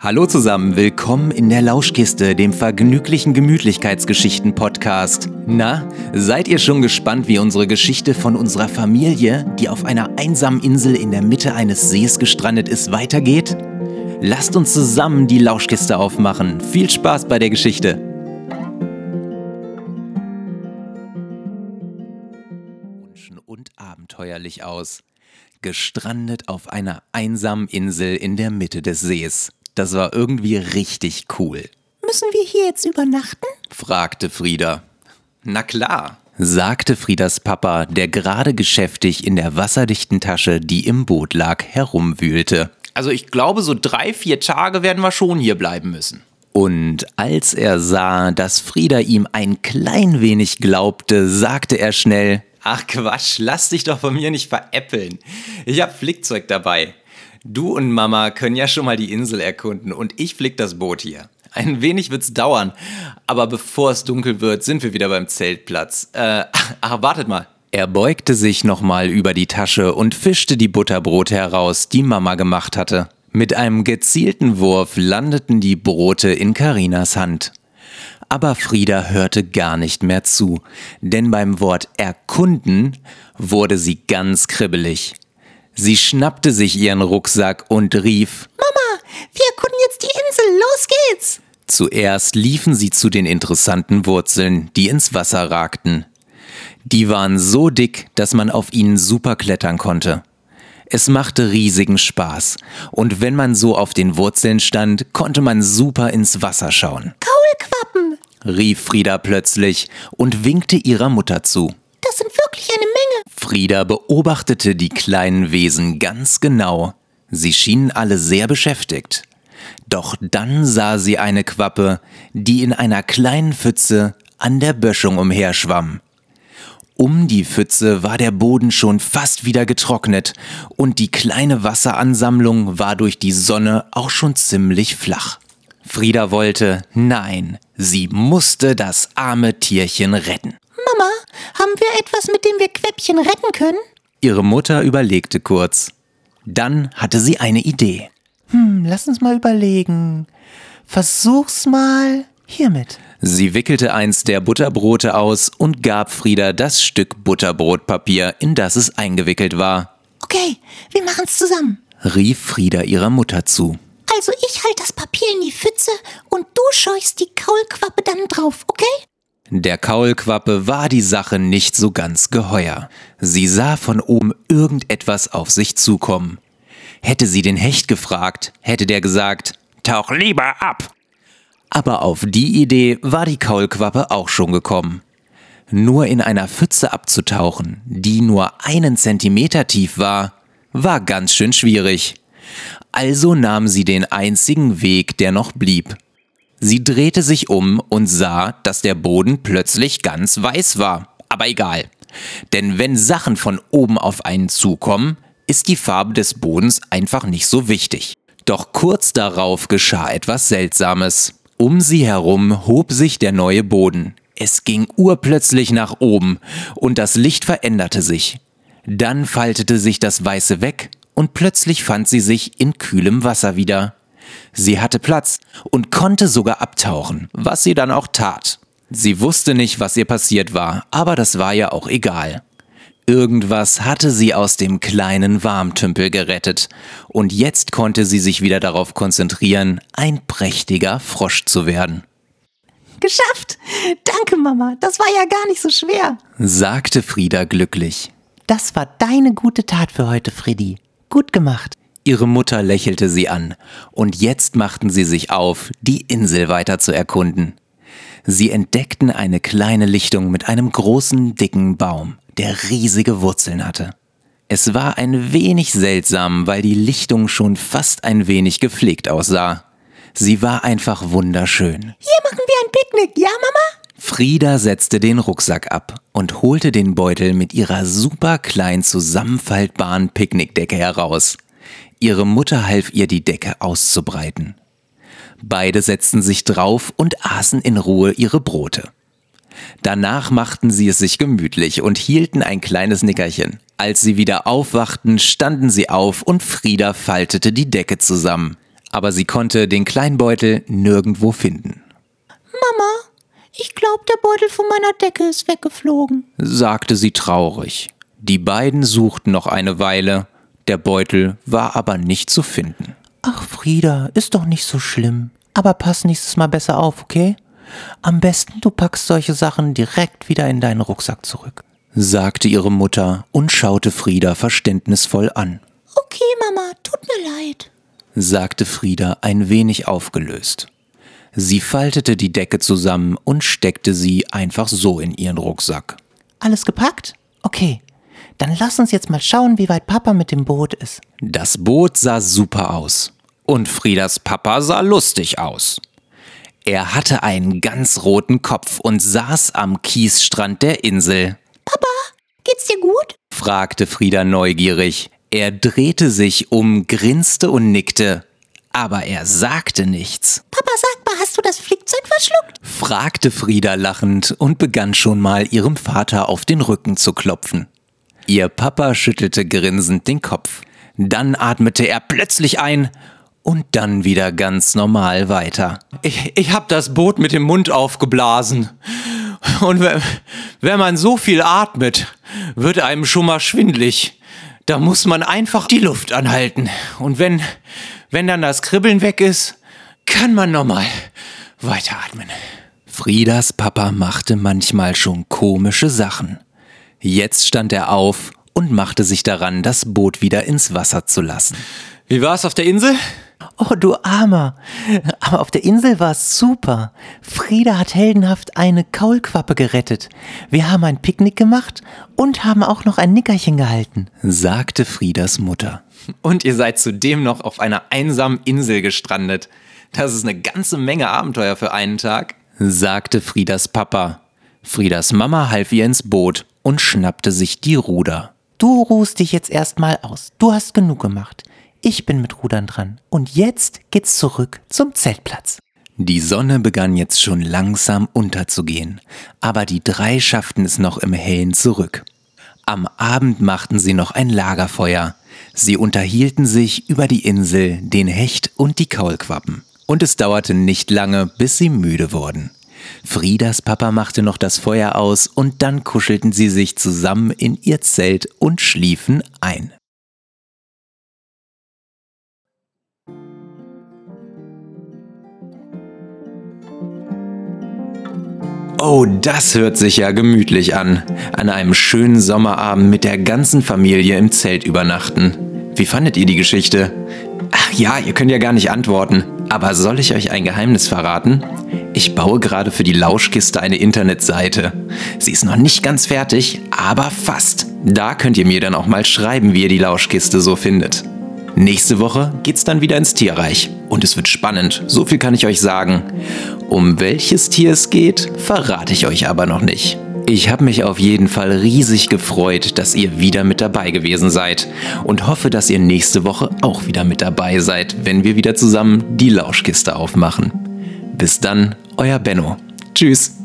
Hallo zusammen, willkommen in der Lauschkiste, dem vergnüglichen Gemütlichkeitsgeschichten-Podcast. Na, seid ihr schon gespannt, wie unsere Geschichte von unserer Familie, die auf einer einsamen Insel in der Mitte eines Sees gestrandet ist, weitergeht? Lasst uns zusammen die Lauschkiste aufmachen. Viel Spaß bei der Geschichte. Und abenteuerlich aus. Gestrandet auf einer einsamen Insel in der Mitte des Sees. Das war irgendwie richtig cool. Müssen wir hier jetzt übernachten? fragte Frieda. Na klar, sagte Friedas Papa, der gerade geschäftig in der wasserdichten Tasche, die im Boot lag, herumwühlte. Also ich glaube, so drei, vier Tage werden wir schon hier bleiben müssen. Und als er sah, dass Frieda ihm ein klein wenig glaubte, sagte er schnell, Ach Quatsch, lass dich doch von mir nicht veräppeln. Ich hab Flickzeug dabei. Du und Mama können ja schon mal die Insel erkunden und ich flick das Boot hier. Ein wenig wird's dauern, aber bevor es dunkel wird, sind wir wieder beim Zeltplatz. Äh, ach, wartet mal. Er beugte sich nochmal über die Tasche und fischte die Butterbrote heraus, die Mama gemacht hatte. Mit einem gezielten Wurf landeten die Brote in Karinas Hand. Aber Frieda hörte gar nicht mehr zu, denn beim Wort erkunden wurde sie ganz kribbelig. Sie schnappte sich ihren Rucksack und rief Mama, wir erkunden jetzt die Insel, los geht's! Zuerst liefen sie zu den interessanten Wurzeln, die ins Wasser ragten. Die waren so dick, dass man auf ihnen super klettern konnte. Es machte riesigen Spaß, und wenn man so auf den Wurzeln stand, konnte man super ins Wasser schauen. Kaulquappen, rief Frieda plötzlich und winkte ihrer Mutter zu. das sind wirklich. Frieda beobachtete die kleinen Wesen ganz genau. Sie schienen alle sehr beschäftigt. Doch dann sah sie eine Quappe, die in einer kleinen Pfütze an der Böschung umherschwamm. Um die Pfütze war der Boden schon fast wieder getrocknet und die kleine Wasseransammlung war durch die Sonne auch schon ziemlich flach. Frieda wollte, nein, sie musste das arme Tierchen retten. Mama, haben wir etwas, mit dem wir Quäppchen retten können? Ihre Mutter überlegte kurz. Dann hatte sie eine Idee. Hm, lass uns mal überlegen. Versuch's mal hiermit. Sie wickelte eins der Butterbrote aus und gab Frieda das Stück Butterbrotpapier, in das es eingewickelt war, Okay, wir machen's zusammen. rief Frieda ihrer Mutter zu. Also ich halte das Papier in die Pfütze und du scheuchst die Kaulquappe dann drauf, okay? Der Kaulquappe war die Sache nicht so ganz geheuer. Sie sah von oben irgendetwas auf sich zukommen. Hätte sie den Hecht gefragt, hätte der gesagt, tauch lieber ab. Aber auf die Idee war die Kaulquappe auch schon gekommen. Nur in einer Pfütze abzutauchen, die nur einen Zentimeter tief war, war ganz schön schwierig. Also nahm sie den einzigen Weg, der noch blieb. Sie drehte sich um und sah, dass der Boden plötzlich ganz weiß war. Aber egal. Denn wenn Sachen von oben auf einen zukommen, ist die Farbe des Bodens einfach nicht so wichtig. Doch kurz darauf geschah etwas Seltsames. Um sie herum hob sich der neue Boden. Es ging urplötzlich nach oben und das Licht veränderte sich. Dann faltete sich das Weiße weg und plötzlich fand sie sich in kühlem Wasser wieder. Sie hatte Platz und konnte sogar abtauchen, was sie dann auch tat. Sie wusste nicht, was ihr passiert war, aber das war ja auch egal. Irgendwas hatte sie aus dem kleinen Warmtümpel gerettet, und jetzt konnte sie sich wieder darauf konzentrieren, ein prächtiger Frosch zu werden, Geschafft! Danke, Mama. Das war ja gar nicht so schwer. sagte Frieda glücklich. Das war deine gute Tat für heute, Freddy. Gut gemacht. Ihre Mutter lächelte sie an, und jetzt machten sie sich auf, die Insel weiter zu erkunden. Sie entdeckten eine kleine Lichtung mit einem großen, dicken Baum, der riesige Wurzeln hatte. Es war ein wenig seltsam, weil die Lichtung schon fast ein wenig gepflegt aussah. Sie war einfach wunderschön. Hier machen wir ein Picknick, ja, Mama? Frieda setzte den Rucksack ab und holte den Beutel mit ihrer super klein zusammenfaltbaren Picknickdecke heraus. Ihre Mutter half ihr, die Decke auszubreiten. Beide setzten sich drauf und aßen in Ruhe ihre Brote. Danach machten sie es sich gemütlich und hielten ein kleines Nickerchen. Als sie wieder aufwachten, standen sie auf und Frieda faltete die Decke zusammen. aber sie konnte den kleinen Beutel nirgendwo finden. Mama, ich glaube, der Beutel von meiner Decke ist weggeflogen, sagte sie traurig. Die beiden suchten noch eine Weile, der Beutel war aber nicht zu finden. Ach, Frieda, ist doch nicht so schlimm. Aber pass nächstes Mal besser auf, okay? Am besten du packst solche Sachen direkt wieder in deinen Rucksack zurück, sagte ihre Mutter und schaute Frieda verständnisvoll an. Okay, Mama, tut mir leid, sagte Frieda ein wenig aufgelöst. Sie faltete die Decke zusammen und steckte sie einfach so in ihren Rucksack. Alles gepackt? Okay, dann lass uns jetzt mal schauen, wie weit Papa mit dem Boot ist. Das Boot sah super aus. Und Friedas Papa sah lustig aus. Er hatte einen ganz roten Kopf und saß am Kiesstrand der Insel. Papa, geht's dir gut? fragte Frieda neugierig. Er drehte sich um, grinste und nickte. Aber er sagte nichts. Papa, sag mal, hast du das Flickzeug verschluckt? fragte Frieda lachend und begann schon mal ihrem Vater auf den Rücken zu klopfen. Ihr Papa schüttelte grinsend den Kopf. Dann atmete er plötzlich ein und dann wieder ganz normal weiter. Ich, ich hab das Boot mit dem Mund aufgeblasen. Und wenn, wenn man so viel atmet, wird einem schon mal schwindlig. Da muss man einfach die Luft anhalten. Und wenn, wenn dann das Kribbeln weg ist, kann man nochmal weiteratmen. Friedas Papa machte manchmal schon komische Sachen. Jetzt stand er auf und machte sich daran, das Boot wieder ins Wasser zu lassen. Wie war es auf der Insel? Oh, du Armer. Aber auf der Insel war es super. Frieda hat heldenhaft eine Kaulquappe gerettet. Wir haben ein Picknick gemacht und haben auch noch ein Nickerchen gehalten, sagte Friedas Mutter. Und ihr seid zudem noch auf einer einsamen Insel gestrandet. Das ist eine ganze Menge Abenteuer für einen Tag, sagte Friedas Papa. Friedas Mama half ihr ins Boot und schnappte sich die Ruder. Du ruhst dich jetzt erstmal aus. Du hast genug gemacht. Ich bin mit Rudern dran. Und jetzt geht's zurück zum Zeltplatz. Die Sonne begann jetzt schon langsam unterzugehen, aber die drei schafften es noch im Hellen zurück. Am Abend machten sie noch ein Lagerfeuer. Sie unterhielten sich über die Insel, den Hecht und die Kaulquappen. Und es dauerte nicht lange, bis sie müde wurden. Friedas Papa machte noch das Feuer aus und dann kuschelten sie sich zusammen in ihr Zelt und schliefen ein. Oh, das hört sich ja gemütlich an. An einem schönen Sommerabend mit der ganzen Familie im Zelt übernachten. Wie fandet ihr die Geschichte? Ach ja, ihr könnt ja gar nicht antworten. Aber soll ich euch ein Geheimnis verraten? Ich baue gerade für die Lauschkiste eine Internetseite. Sie ist noch nicht ganz fertig, aber fast. Da könnt ihr mir dann auch mal schreiben, wie ihr die Lauschkiste so findet. Nächste Woche geht's dann wieder ins Tierreich. Und es wird spannend, so viel kann ich euch sagen. Um welches Tier es geht, verrate ich euch aber noch nicht. Ich habe mich auf jeden Fall riesig gefreut, dass ihr wieder mit dabei gewesen seid und hoffe, dass ihr nächste Woche auch wieder mit dabei seid, wenn wir wieder zusammen die Lauschkiste aufmachen. Bis dann, euer Benno. Tschüss.